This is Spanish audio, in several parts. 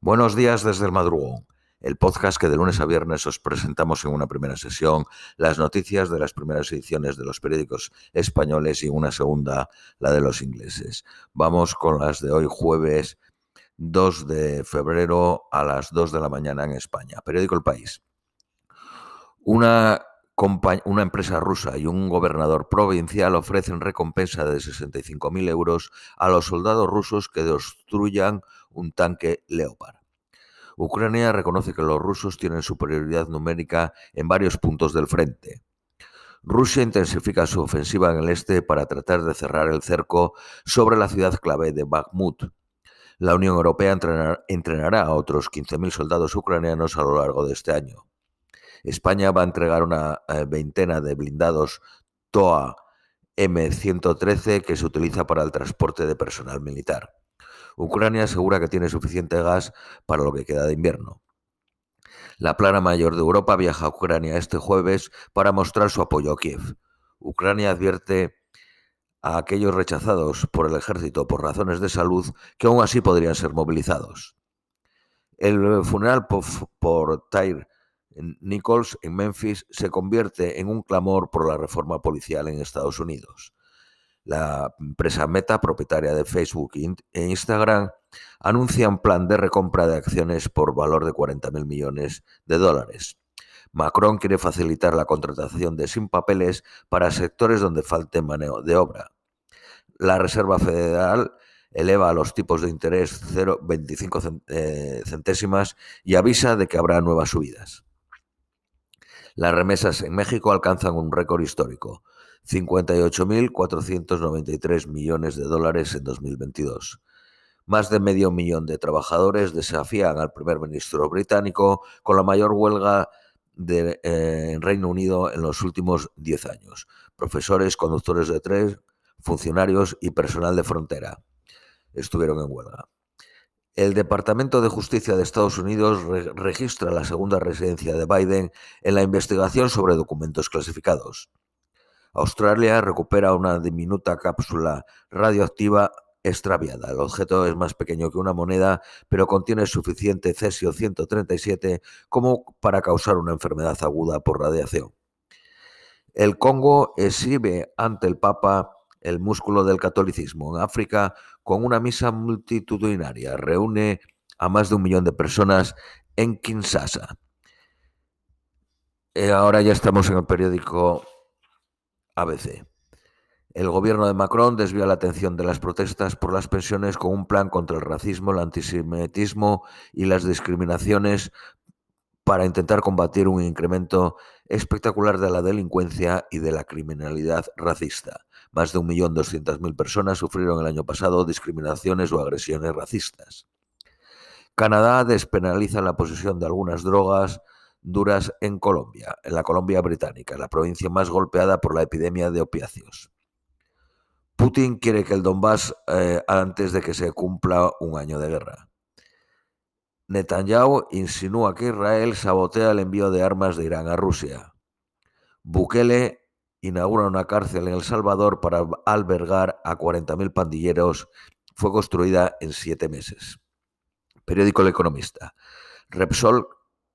Buenos días desde el madrugón, el podcast que de lunes a viernes os presentamos en una primera sesión las noticias de las primeras ediciones de los periódicos españoles y una segunda la de los ingleses. Vamos con las de hoy jueves 2 de febrero a las 2 de la mañana en España. Periódico El País. Una empresa rusa y un gobernador provincial ofrecen recompensa de 65.000 euros a los soldados rusos que destruyan un tanque Leopard. Ucrania reconoce que los rusos tienen superioridad numérica en varios puntos del frente. Rusia intensifica su ofensiva en el este para tratar de cerrar el cerco sobre la ciudad clave de Bakhmut. La Unión Europea entrenará a otros 15.000 soldados ucranianos a lo largo de este año. España va a entregar una eh, veintena de blindados TOA M113 que se utiliza para el transporte de personal militar. Ucrania asegura que tiene suficiente gas para lo que queda de invierno. La plana mayor de Europa viaja a Ucrania este jueves para mostrar su apoyo a Kiev. Ucrania advierte a aquellos rechazados por el ejército por razones de salud que aún así podrían ser movilizados. El funeral por, por Nichols en Memphis se convierte en un clamor por la reforma policial en Estados Unidos. La empresa Meta, propietaria de Facebook e Instagram, anuncia un plan de recompra de acciones por valor de 40.000 millones de dólares. Macron quiere facilitar la contratación de sin papeles para sectores donde falte mano de obra. La Reserva Federal eleva los tipos de interés 0,25 eh, centésimas y avisa de que habrá nuevas subidas. Las remesas en México alcanzan un récord histórico, 58.493 millones de dólares en 2022. Más de medio millón de trabajadores desafían al primer ministro británico con la mayor huelga de, eh, en Reino Unido en los últimos 10 años. Profesores, conductores de tren, funcionarios y personal de frontera estuvieron en huelga. El Departamento de Justicia de Estados Unidos registra la segunda residencia de Biden en la investigación sobre documentos clasificados. Australia recupera una diminuta cápsula radioactiva extraviada. El objeto es más pequeño que una moneda, pero contiene suficiente cesio 137 como para causar una enfermedad aguda por radiación. El Congo exhibe ante el Papa el músculo del catolicismo en África con una misa multitudinaria. Reúne a más de un millón de personas en Kinshasa. Eh, ahora ya estamos en el periódico ABC. El gobierno de Macron desvía la atención de las protestas por las pensiones con un plan contra el racismo, el antisemitismo y las discriminaciones para intentar combatir un incremento espectacular de la delincuencia y de la criminalidad racista. Más de 1.200.000 personas sufrieron el año pasado discriminaciones o agresiones racistas. Canadá despenaliza la posesión de algunas drogas duras en Colombia, en la Colombia británica, la provincia más golpeada por la epidemia de opiáceos. Putin quiere que el Donbass eh, antes de que se cumpla un año de guerra. Netanyahu insinúa que Israel sabotea el envío de armas de Irán a Rusia. Bukele inaugura una cárcel en El Salvador para albergar a 40.000 pandilleros. Fue construida en siete meses. Periódico El Economista. Repsol,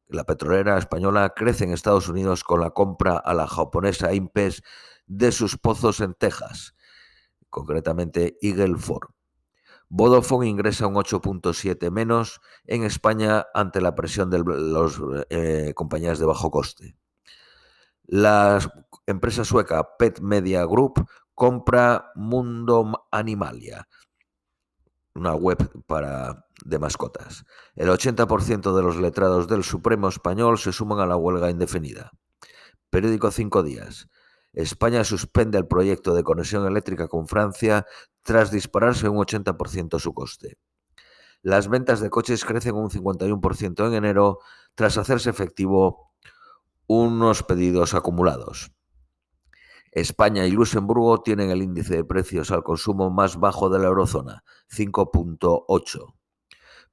la petrolera española, crece en Estados Unidos con la compra a la japonesa Impes de sus pozos en Texas, concretamente Eagle Ford. Vodafone ingresa un 8.7 menos en España ante la presión de las eh, compañías de bajo coste. La empresa sueca Pet Media Group compra Mundo Animalia, una web para, de mascotas. El 80% de los letrados del Supremo español se suman a la huelga indefinida. Periódico Cinco Días. España suspende el proyecto de conexión eléctrica con Francia tras dispararse un 80% su coste. Las ventas de coches crecen un 51% en enero tras hacerse efectivo unos pedidos acumulados. España y Luxemburgo tienen el índice de precios al consumo más bajo de la eurozona, 5.8.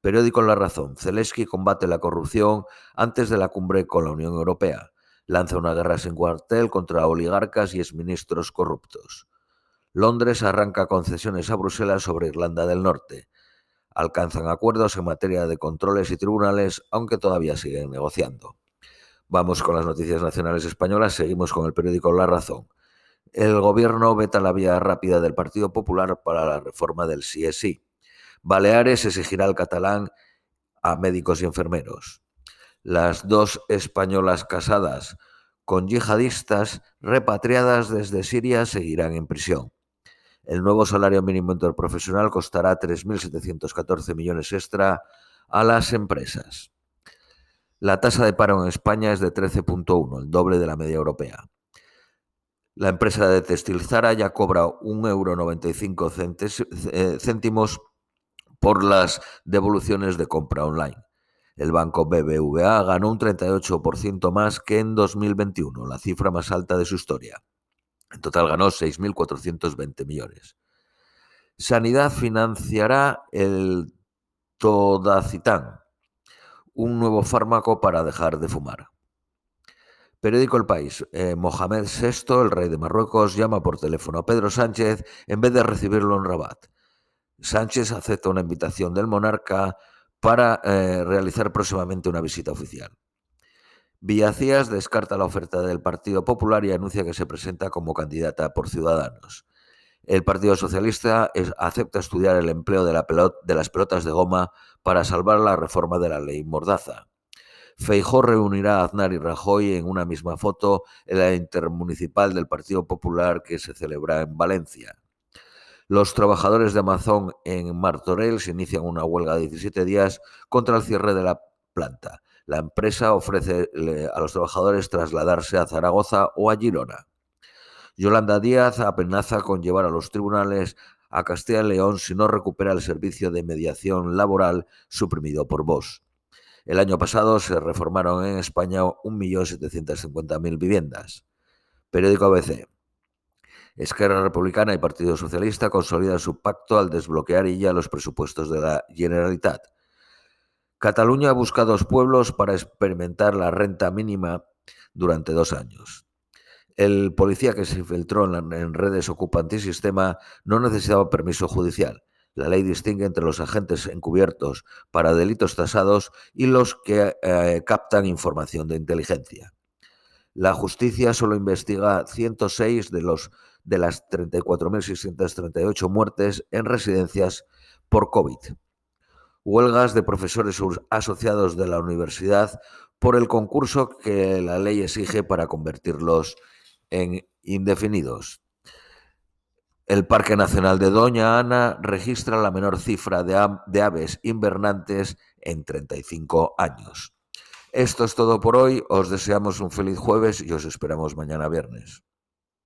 Periódico La Razón. Zelensky combate la corrupción antes de la cumbre con la Unión Europea. Lanza una guerra sin cuartel contra oligarcas y exministros corruptos. Londres arranca concesiones a Bruselas sobre Irlanda del Norte. alcanzan acuerdos en materia de controles y tribunales, aunque todavía siguen negociando. Vamos con las noticias nacionales españolas, seguimos con el periódico La Razón. El gobierno veta la vía rápida del Partido Popular para la reforma del CSI. Baleares exigirá al catalán a médicos y enfermeros. Las dos españolas casadas con yihadistas repatriadas desde Siria seguirán en prisión. El nuevo salario mínimo interprofesional costará 3.714 millones extra a las empresas. La tasa de paro en España es de 13.1, el doble de la media europea. La empresa de textil Zara ya cobra 1,95 euro eh, céntimos por las devoluciones de compra online. El banco BBVA ganó un 38% más que en 2021, la cifra más alta de su historia. En total ganó 6.420 millones. Sanidad financiará el Todacitán, un nuevo fármaco para dejar de fumar. Periódico El País. Eh, Mohamed VI, el rey de Marruecos, llama por teléfono a Pedro Sánchez en vez de recibirlo en Rabat. Sánchez acepta una invitación del monarca para eh, realizar próximamente una visita oficial. Villacías descarta la oferta del Partido Popular y anuncia que se presenta como candidata por Ciudadanos. El Partido Socialista acepta estudiar el empleo de, de las pelotas de goma para salvar la reforma de la ley Mordaza. Feijó reunirá a Aznar y Rajoy en una misma foto en la intermunicipal del Partido Popular que se celebra en Valencia. Los trabajadores de Amazon en Martorell se inician una huelga de 17 días contra el cierre de la planta. La empresa ofrece a los trabajadores trasladarse a Zaragoza o a Girona. Yolanda Díaz amenaza con llevar a los tribunales a Castilla y León si no recupera el servicio de mediación laboral suprimido por Vox. El año pasado se reformaron en España 1.750.000 viviendas. Periódico ABC. Esquerra Republicana y Partido Socialista consolidan su pacto al desbloquear ya los presupuestos de la Generalitat. Cataluña busca dos pueblos para experimentar la renta mínima durante dos años. El policía que se infiltró en, redes Ocupa Antisistema no necesitaba permiso judicial. La ley distingue entre los agentes encubiertos para delitos tasados y los que eh, captan información de inteligencia. La justicia solo investiga 106 de, los, de las 34.638 muertes en residencias por COVID. Huelgas de profesores asociados de la universidad por el concurso que la ley exige para convertirlos en indefinidos. El Parque Nacional de Doña Ana registra la menor cifra de, aves invernantes en 35 años. Esto es todo por hoy. Os deseamos un feliz jueves y os esperamos mañana viernes.